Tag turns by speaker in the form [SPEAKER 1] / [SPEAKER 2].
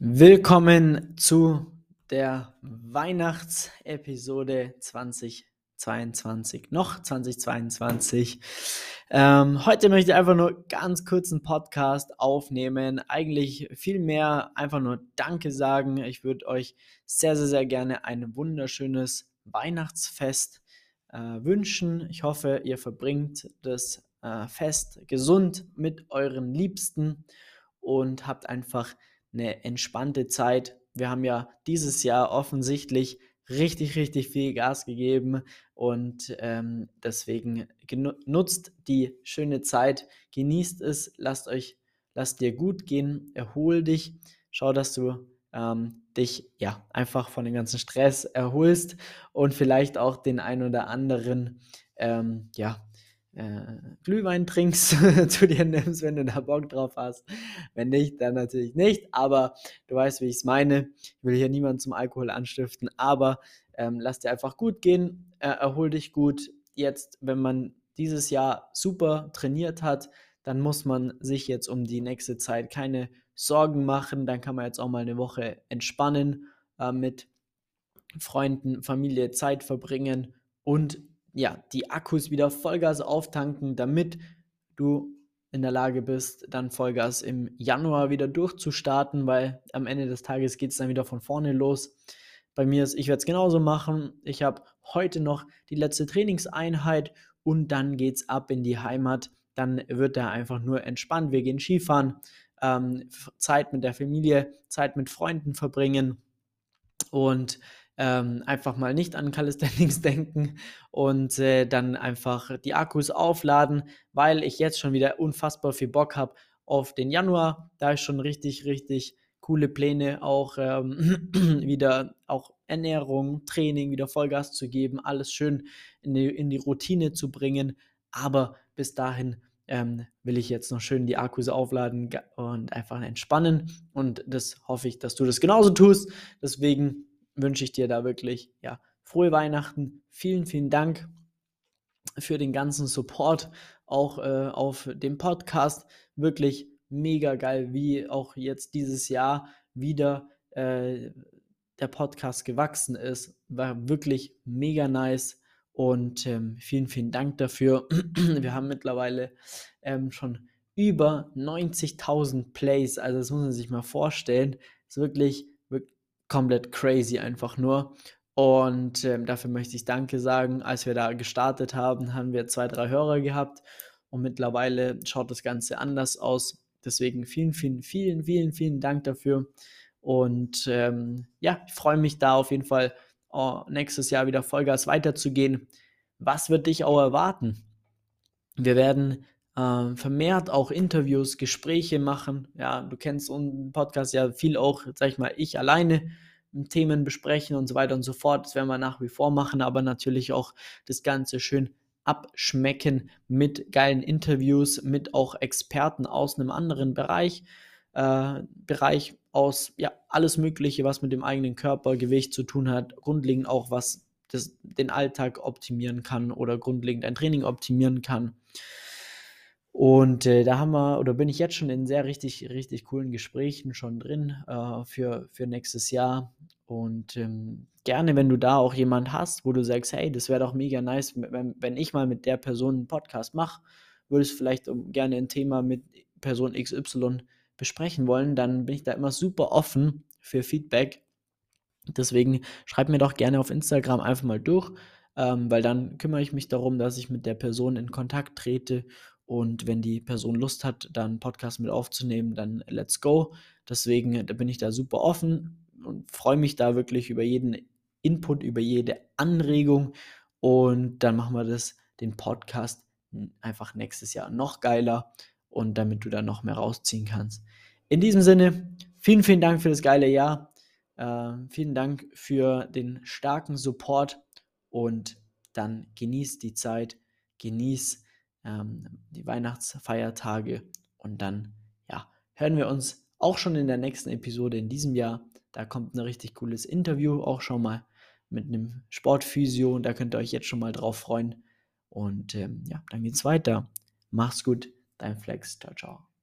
[SPEAKER 1] Willkommen zu der Weihnachtsepisode 2022, noch 2022. Ähm, heute möchte ich einfach nur ganz kurz einen Podcast aufnehmen. Eigentlich viel mehr einfach nur Danke sagen. Ich würde euch sehr, sehr, sehr gerne ein wunderschönes Weihnachtsfest äh, wünschen. Ich hoffe, ihr verbringt das äh, Fest gesund mit euren Liebsten und habt einfach eine entspannte Zeit. Wir haben ja dieses Jahr offensichtlich richtig, richtig viel Gas gegeben und ähm, deswegen nutzt die schöne Zeit, genießt es, lasst euch, lasst dir gut gehen, erhol dich, schau, dass du ähm, dich ja einfach von dem ganzen Stress erholst und vielleicht auch den ein oder anderen ähm, ja äh, Glühwein trinkst, zu dir nimmst, wenn du da Bock drauf hast. Wenn nicht, dann natürlich nicht. Aber du weißt, wie ich es meine. Ich will hier niemanden zum Alkohol anstiften, aber ähm, lass dir einfach gut gehen, äh, erhol dich gut. Jetzt, wenn man dieses Jahr super trainiert hat, dann muss man sich jetzt um die nächste Zeit keine Sorgen machen. Dann kann man jetzt auch mal eine Woche entspannen, äh, mit Freunden, Familie Zeit verbringen und ja, die Akkus wieder Vollgas auftanken, damit du in der Lage bist, dann Vollgas im Januar wieder durchzustarten, weil am Ende des Tages geht es dann wieder von vorne los. Bei mir ist, ich werde es genauso machen. Ich habe heute noch die letzte Trainingseinheit und dann geht es ab in die Heimat. Dann wird er einfach nur entspannt. Wir gehen Skifahren, ähm, Zeit mit der Familie, Zeit mit Freunden verbringen und ähm, einfach mal nicht an Calisthenics denken und äh, dann einfach die Akkus aufladen, weil ich jetzt schon wieder unfassbar viel Bock habe auf den Januar. Da ist schon richtig, richtig coole Pläne, auch ähm, wieder auch Ernährung, Training, wieder Vollgas zu geben, alles schön in die, in die Routine zu bringen. Aber bis dahin ähm, will ich jetzt noch schön die Akkus aufladen und einfach entspannen. Und das hoffe ich, dass du das genauso tust. Deswegen wünsche ich dir da wirklich, ja, frohe Weihnachten. Vielen, vielen Dank für den ganzen Support, auch äh, auf dem Podcast. Wirklich mega geil, wie auch jetzt dieses Jahr wieder äh, der Podcast gewachsen ist. War wirklich mega nice. Und ähm, vielen, vielen Dank dafür. Wir haben mittlerweile ähm, schon über 90.000 Plays. Also das muss man sich mal vorstellen. Ist wirklich komplett crazy einfach nur. Und ähm, dafür möchte ich Danke sagen. Als wir da gestartet haben, haben wir zwei, drei Hörer gehabt und mittlerweile schaut das Ganze anders aus. Deswegen vielen, vielen, vielen, vielen, vielen Dank dafür. Und ähm, ja, ich freue mich da auf jeden Fall oh, nächstes Jahr wieder Vollgas weiterzugehen. Was wird dich auch erwarten? Wir werden äh, vermehrt auch Interviews, Gespräche machen. Ja, du kennst unseren Podcast ja viel auch, sag ich mal, ich alleine Themen besprechen und so weiter und so fort. Das werden wir nach wie vor machen, aber natürlich auch das Ganze schön abschmecken mit geilen Interviews, mit auch Experten aus einem anderen Bereich. Äh, Bereich aus ja alles Mögliche, was mit dem eigenen Körpergewicht zu tun hat, grundlegend auch was das, den Alltag optimieren kann oder grundlegend ein Training optimieren kann. Und äh, da haben wir, oder bin ich jetzt schon in sehr richtig, richtig coolen Gesprächen schon drin äh, für, für nächstes Jahr. Und ähm, gerne, wenn du da auch jemand hast, wo du sagst, hey, das wäre doch mega nice, wenn, wenn ich mal mit der Person einen Podcast mache, würdest vielleicht gerne ein Thema mit Person XY besprechen wollen, dann bin ich da immer super offen für Feedback. Deswegen schreib mir doch gerne auf Instagram einfach mal durch, ähm, weil dann kümmere ich mich darum, dass ich mit der Person in Kontakt trete und wenn die Person Lust hat, dann Podcast mit aufzunehmen, dann let's go. Deswegen bin ich da super offen und freue mich da wirklich über jeden Input, über jede Anregung. Und dann machen wir das, den Podcast einfach nächstes Jahr noch geiler und damit du da noch mehr rausziehen kannst. In diesem Sinne, vielen, vielen Dank für das geile Jahr. Äh, vielen Dank für den starken Support und dann genieß die Zeit, genieß ähm, die Weihnachtsfeiertage und dann, ja, hören wir uns auch schon in der nächsten Episode in diesem Jahr. Da kommt ein richtig cooles Interview auch schon mal mit einem Sportphysio und da könnt ihr euch jetzt schon mal drauf freuen. Und ähm, ja, dann geht's weiter. Mach's gut, dein Flex. Ciao, ciao.